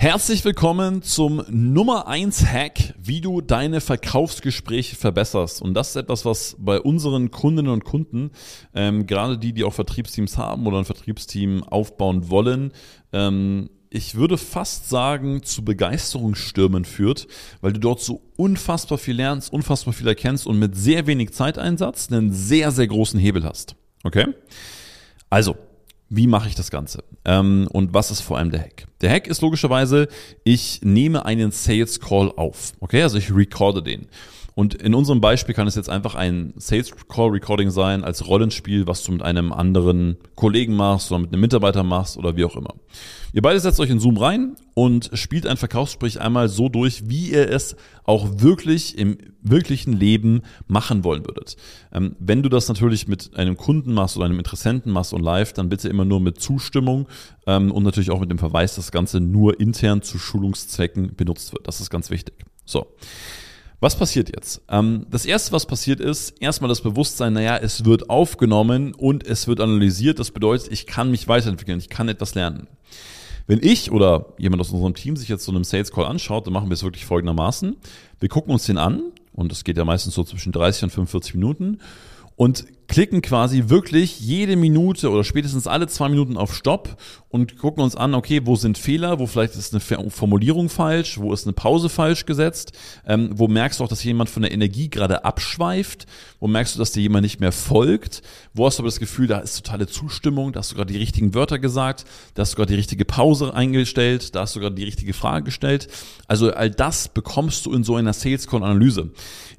Herzlich willkommen zum Nummer 1 Hack, wie du deine Verkaufsgespräche verbesserst. Und das ist etwas, was bei unseren Kundinnen und Kunden, ähm, gerade die, die auch Vertriebsteams haben oder ein Vertriebsteam aufbauen wollen, ähm, ich würde fast sagen, zu Begeisterungsstürmen führt, weil du dort so unfassbar viel lernst, unfassbar viel erkennst und mit sehr wenig Zeiteinsatz einen sehr, sehr großen Hebel hast. Okay? Also, wie mache ich das Ganze? Ähm, und was ist vor allem der Hack? Der Hack ist logischerweise, ich nehme einen Sales Call auf. Okay, also ich recorde den. Und in unserem Beispiel kann es jetzt einfach ein Sales Call Recording sein als Rollenspiel, was du mit einem anderen Kollegen machst oder mit einem Mitarbeiter machst oder wie auch immer. Ihr beide setzt euch in Zoom rein und spielt ein Verkaufsgespräch einmal so durch, wie ihr es auch wirklich im wirklichen Leben machen wollen würdet. Ähm, wenn du das natürlich mit einem Kunden machst oder einem Interessenten machst und live, dann bitte immer nur mit Zustimmung ähm, und natürlich auch mit dem Verweis, dass das Ganze nur intern zu Schulungszwecken benutzt wird. Das ist ganz wichtig. So. Was passiert jetzt? Ähm, das erste, was passiert ist, erstmal das Bewusstsein, naja, es wird aufgenommen und es wird analysiert. Das bedeutet, ich kann mich weiterentwickeln, ich kann etwas lernen. Wenn ich oder jemand aus unserem Team sich jetzt so einem Sales Call anschaut, dann machen wir es wirklich folgendermaßen. Wir gucken uns den an und das geht ja meistens so zwischen 30 und 45 Minuten und klicken quasi wirklich jede Minute oder spätestens alle zwei Minuten auf Stopp und gucken uns an, okay, wo sind Fehler, wo vielleicht ist eine Formulierung falsch, wo ist eine Pause falsch gesetzt, ähm, wo merkst du auch, dass jemand von der Energie gerade abschweift, wo merkst du, dass dir jemand nicht mehr folgt, wo hast du aber das Gefühl, da ist totale Zustimmung, da hast du gerade die richtigen Wörter gesagt, da hast du gerade die richtige Pause eingestellt, da hast du gerade die richtige Frage gestellt. Also all das bekommst du in so einer Sales Call Analyse.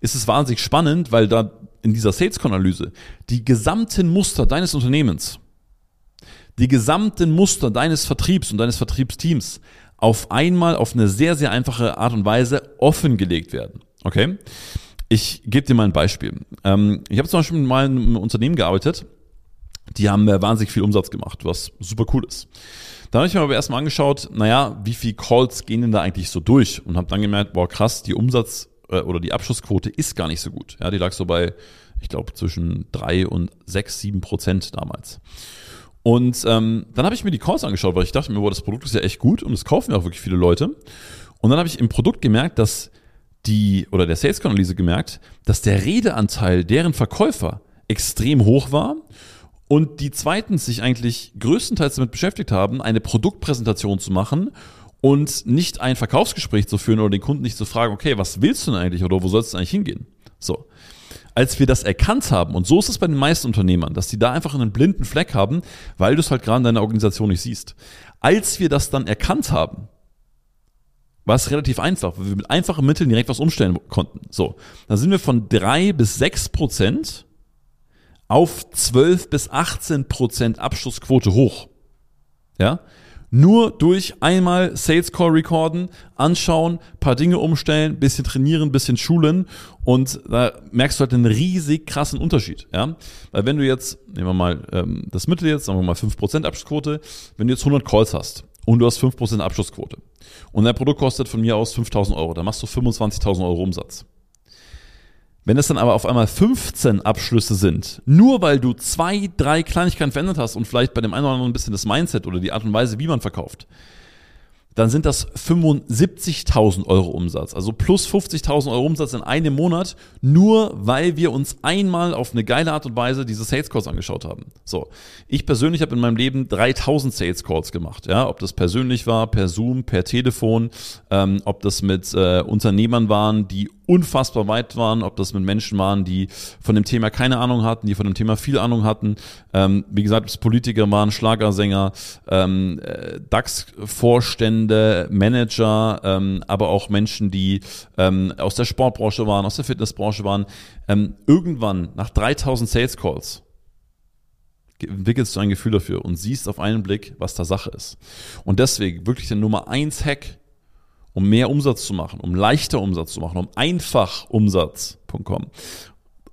Ist es wahnsinnig spannend, weil da in dieser Sales-Analyse die gesamten Muster deines Unternehmens, die gesamten Muster deines Vertriebs und deines Vertriebsteams auf einmal auf eine sehr, sehr einfache Art und Weise offengelegt werden. Okay? Ich gebe dir mal ein Beispiel. Ähm, ich habe zum Beispiel mal in einem Unternehmen gearbeitet, die haben wahnsinnig viel Umsatz gemacht, was super cool ist. Da habe ich mir aber erstmal angeschaut, naja, wie viel Calls gehen denn da eigentlich so durch? Und habe dann gemerkt, boah krass, die Umsatz äh, oder die Abschlussquote ist gar nicht so gut. Ja, die lag so bei, ich glaube, zwischen drei und sechs, sieben Prozent damals. Und ähm, dann habe ich mir die Calls angeschaut, weil ich dachte mir, boah, das Produkt ist ja echt gut und es kaufen ja auch wirklich viele Leute. Und dann habe ich im Produkt gemerkt, dass die, oder der Sales Analyse gemerkt, dass der Redeanteil deren Verkäufer extrem hoch war und die zweitens sich eigentlich größtenteils damit beschäftigt haben, eine Produktpräsentation zu machen und nicht ein Verkaufsgespräch zu führen oder den Kunden nicht zu fragen, okay, was willst du denn eigentlich oder wo sollst du eigentlich hingehen? So. Als wir das erkannt haben, und so ist es bei den meisten Unternehmern, dass die da einfach einen blinden Fleck haben, weil du es halt gerade in deiner Organisation nicht siehst. Als wir das dann erkannt haben, war es relativ einfach, weil wir mit einfachen Mitteln direkt was umstellen konnten. So, dann sind wir von drei bis sechs Prozent auf zwölf bis 18 Prozent Abschlussquote hoch. Ja, nur durch einmal Sales Call recorden, anschauen, paar Dinge umstellen, bisschen trainieren, bisschen schulen und da merkst du halt einen riesig krassen Unterschied. Ja? Weil wenn du jetzt, nehmen wir mal ähm, das Mittel jetzt, sagen wir mal 5% Abschlussquote, wenn du jetzt 100 Calls hast und du hast 5% Abschlussquote und dein Produkt kostet von mir aus 5.000 Euro, dann machst du 25.000 Euro Umsatz. Wenn es dann aber auf einmal 15 Abschlüsse sind, nur weil du zwei, drei Kleinigkeiten verändert hast und vielleicht bei dem einen oder anderen ein bisschen das Mindset oder die Art und Weise, wie man verkauft, dann sind das 75.000 Euro Umsatz. Also plus 50.000 Euro Umsatz in einem Monat, nur weil wir uns einmal auf eine geile Art und Weise diese Sales Calls angeschaut haben. So, ich persönlich habe in meinem Leben 3000 Sales Calls gemacht. Ja, ob das persönlich war, per Zoom, per Telefon, ähm, ob das mit äh, Unternehmern waren, die unfassbar weit waren, ob das mit Menschen waren, die von dem Thema keine Ahnung hatten, die von dem Thema viel Ahnung hatten. Ähm, wie gesagt, ob es Politiker waren, Schlagersänger, ähm, äh, DAX-Vorstände, Manager, ähm, aber auch Menschen, die ähm, aus der Sportbranche waren, aus der Fitnessbranche waren. Ähm, irgendwann, nach 3000 Sales Calls, entwickelst du ein Gefühl dafür und siehst auf einen Blick, was da Sache ist. Und deswegen wirklich der Nummer eins Hack um mehr Umsatz zu machen, um leichter Umsatz zu machen, um einfach Umsatz.com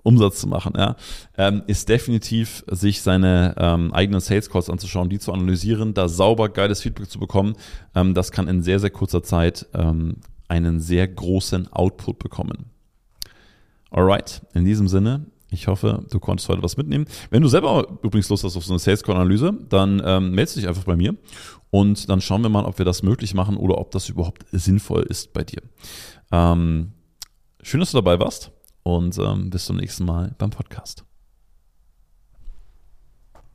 Umsatz zu machen, ja, ähm, ist definitiv sich seine ähm, eigenen Sales Calls anzuschauen, die zu analysieren, da sauber geiles Feedback zu bekommen. Ähm, das kann in sehr, sehr kurzer Zeit ähm, einen sehr großen Output bekommen. Alright, in diesem Sinne, Ich hoffe, du konntest heute was mitnehmen. Wenn du selber übrigens Lust hast auf so eine Sales Call Analyse, dann ähm, meldest dich einfach bei mir und dann schauen wir mal, ob wir das möglich machen oder ob das überhaupt sinnvoll ist bei dir. Ähm, schön, dass du dabei warst und ähm, bis zum nächsten Mal beim Podcast.